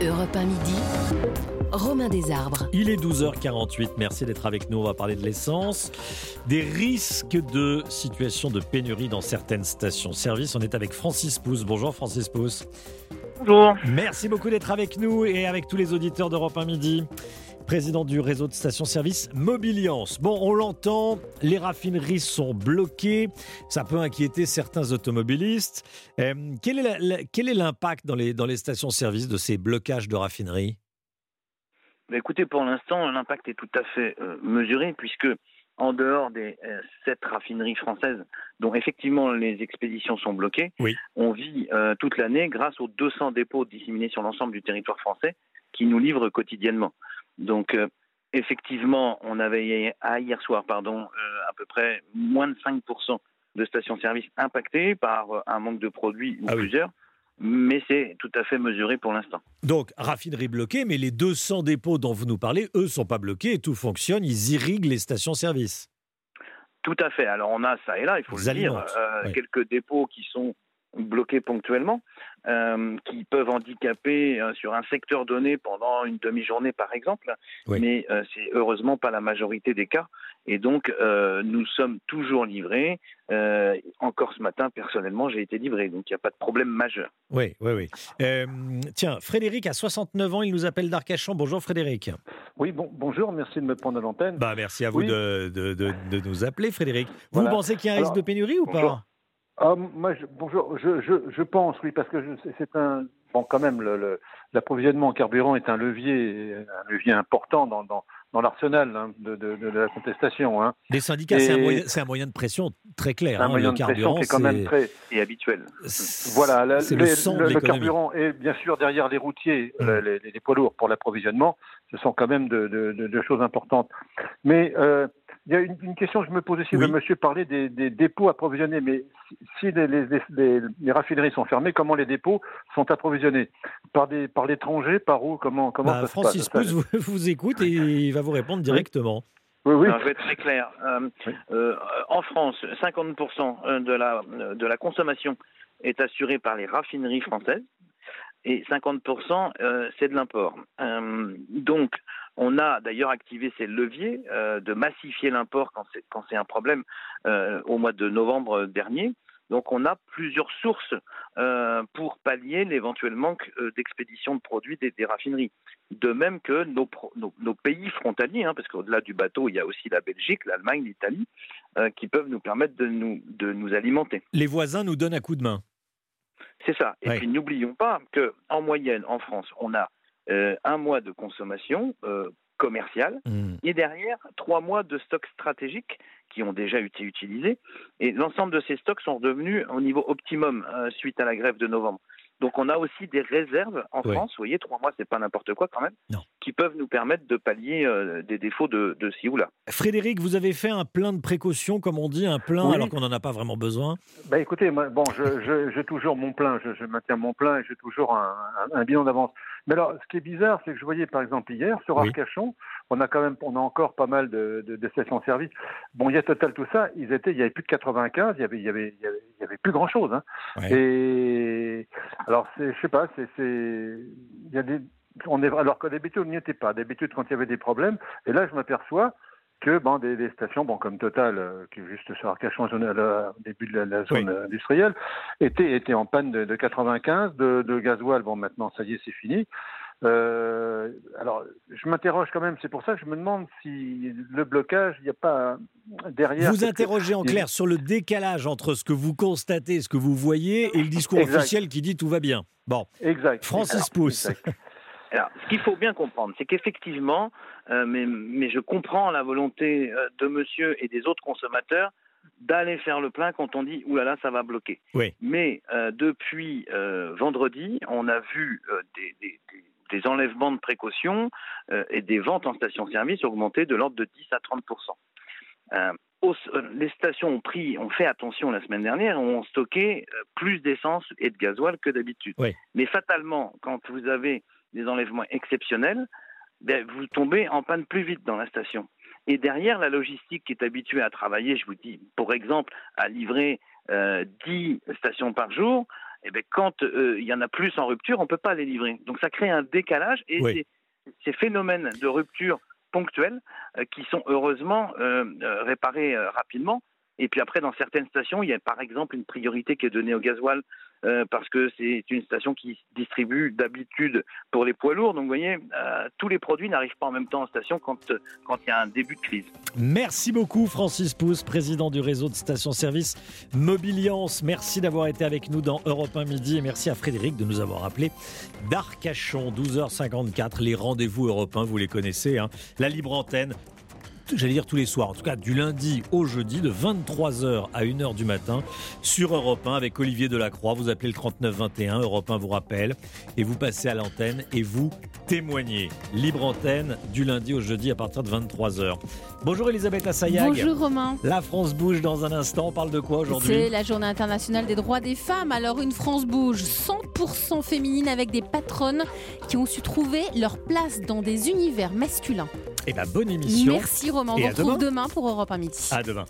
Europe 1 midi. Romain Desarbres. Il est 12h48, merci d'être avec nous. On va parler de l'essence, des risques de situation de pénurie dans certaines stations-service. On est avec Francis Pousse. Bonjour Francis Pousse. Bonjour. Merci beaucoup d'être avec nous et avec tous les auditeurs d'Europe 1 midi président du réseau de stations-service Mobiliance. Bon, on l'entend, les raffineries sont bloquées, ça peut inquiéter certains automobilistes. Euh, quel est l'impact dans les, dans les stations-service de ces blocages de raffineries? Bah, Écoutez, pour l'instant, l'impact est tout à fait euh, mesuré puisque en dehors des euh, sept raffineries françaises dont effectivement les expéditions sont bloquées, on vit toute l'année grâce aux 200 dépôts disséminés sur l'ensemble du territoire français qui nous livrent quotidiennement. Donc, euh, effectivement, on avait hier soir, pardon, euh, à peu près moins de 5% de stations-service impactées par euh, un manque de produits ou ah plusieurs. Mais c'est tout à fait mesuré pour l'instant. Donc, raffinerie bloquée, mais les 200 dépôts dont vous nous parlez, eux, ne sont pas bloqués et tout fonctionne. Ils irriguent les stations-service. Tout à fait. Alors, on a ça et là, il faut le dire, quelques dépôts qui sont bloqués ponctuellement, euh, qui peuvent handicaper euh, sur un secteur donné pendant une demi-journée par exemple, mais euh, c'est heureusement pas la majorité des cas. Et donc nous sommes toujours livrés. encore ce matin, personnellement, j'ai été livré, donc il n'y a pas de problème majeur. Oui, oui, oui. tiens, Frédéric a 69 ans, il nous appelle d'Arcachon. Bonjour Frédéric. Oui, bon, bonjour, merci de me prendre à l'antenne. Bah, merci à vous de, de, de, nous appeler, Frédéric. Vous pensez qu'il y a un risque de pénurie ou pas? Ah, moi, je, bonjour. Je, je, je, pense, oui, parce que c'est un bon, quand même, l'approvisionnement le, en carburant est un levier, un levier important dans, dans, dans l'arsenal hein, de, de, de, la contestation. Hein. Les syndicats, c'est un, un, moyen de pression très clair. Un hein, moyen de pression qui est quand même très et habituel. Voilà, le, le, carburant est bien sûr derrière les routiers, mmh. les, les, poids lourds pour l'approvisionnement. Ce sont quand même de, choses importantes. Mais euh, il y a une, question que je me pose aussi. Le monsieur parlait des, dépôts approvisionnés, mais si les, raffineries sont fermées, comment les dépôts sont approvisionnés? Par des par l'étranger, par où Comment comment bah, Francis Pousse vous, vous, écoute et il va vous répondre directement. Oui, oui. je vais être très clair. Euh, euh, en France, 50% de la de la consommation est assurée par les raffineries françaises et 50% euh, c'est de l'import. Euh, donc on a d'ailleurs activé ces leviers euh, de massifier l'import quand c'est un problème au mois de novembre dernier. Donc on a plusieurs sources pour pallier l'éventuel manque d'expédition de produits des, raffineries. De même que nos, nos, pays frontaliers, hein, parce qu'au-delà du bateau, il y a aussi la Belgique, l'Allemagne, l'Italie, qui peuvent nous permettre de nous, de nous alimenter. Les voisins nous donnent un coup de main. C'est ça. Et puis n'oublions pas qu'en moyenne, en France, on a euh, un mois de consommation euh, commerciale mmh. et derrière trois mois de stocks stratégiques qui ont déjà été utilisés. Et l'ensemble de ces stocks sont redevenus au niveau optimum euh, suite à la grève de novembre. Donc on a aussi des réserves en France, vous voyez, trois mois, c'est pas n'importe quoi quand même, qui peuvent nous permettre de pallier euh, des défauts de, de ci ou là. Frédéric, vous avez fait un plein de précautions, comme on dit, un plein alors qu'on n'en a pas vraiment besoin bah Écoutez, moi, bon, j'ai toujours mon plein, je, maintiens mon plein et j'ai toujours un, un, bilan d'avance. Mais alors, ce qui est bizarre, c'est que je voyais par exemple hier sur Arcachon, on a quand même, on a encore pas mal de, de, stations-service. Bon, il y a Total, tout ça, ils étaient, il y avait plus de 95, il y avait, il y avait, il y avait, plus grand chose. Hein. Et alors, c'est, je sais pas, c'est, il y a des, on est, alors qu'à d'habitude, on n'y était pas. D'habitude, quand il y avait des problèmes, et là, je m'aperçois que bon, des, stations, bon, comme Total, euh, qui est juste sur Arcachon, au début de la, zone industrielle, étaient, étaient en panne de, de 95, de, de gasoil, bon, maintenant, ça y est, c'est fini. Euh, alors, je m'interroge quand même, c'est pour ça que je me demande si le blocage, il n'y a pas derrière. Vous interrogez en clair sur le décalage entre ce que vous constatez, ce que vous voyez, et le discours officiel qui dit tout va bien. Bon. Exact. Francis Pousse. Alors, ce qu'il faut bien comprendre, c'est qu'effectivement, euh, mais, mais, je comprends la volonté euh, de monsieur et des autres consommateurs d'aller faire le plein quand on dit oulala, ça va bloquer. Oui. Mais euh, depuis vendredi, on a vu des, des, des enlèvements de précautions euh, et des ventes en station-service augmenter de l'ordre de 10 à 30% euh, euh, les stations ont pris, ont fait attention la semaine dernière, ont stocké plus d'essence et de gasoil que d'habitude. Mais fatalement, quand vous avez des enlèvements exceptionnels, ben, vous tombez en panne plus vite dans la station. Et derrière, la logistique qui est habituée à travailler, je vous dis, pour exemple, à livrer 10 stations par jour, eh ben, quand il y en a plus en rupture, on ne peut pas les livrer. Donc ça crée un décalage et ces phénomènes de rupture ponctuels qui sont heureusement réparés rapidement. Et puis après, dans certaines stations, il y a par exemple une priorité qui est donnée au gasoil euh, parce que c'est une station qui distribue d'habitude pour les poids lourds. Donc vous voyez, euh, tous les produits n'arrivent pas en même temps en station quand quand il y a un début de crise. Merci beaucoup Francis Pousse, président du réseau de stations-service Mobiliance. Merci d'avoir été avec nous dans Europe 1 Midi et merci à Frédéric de nous avoir appelé d'Arcachon, 12h54. Les rendez-vous européens, vous les connaissez, hein. la libre antenne j'allais dire tous les soirs, en tout cas du lundi au jeudi, de 23h à 1h du matin, sur Europe 1 avec Olivier Delacroix. Vous appelez le 3921, Europe 1 vous rappelle, et vous passez à l'antenne et vous témoignez. Libre antenne du lundi au jeudi à partir de 23h. Bonjour Elisabeth Assayag. Bonjour Romain. La France bouge dans un instant. On parle de quoi aujourd'hui? C'est la journée internationale des droits des femmes. Alors une France bouge 100% féminine avec des patronnes qui ont su trouver leur place dans des univers masculins. Eh ben bonne émission. Merci Romain. On vous retrouve demain. pour Europe 1 Midi. À demain.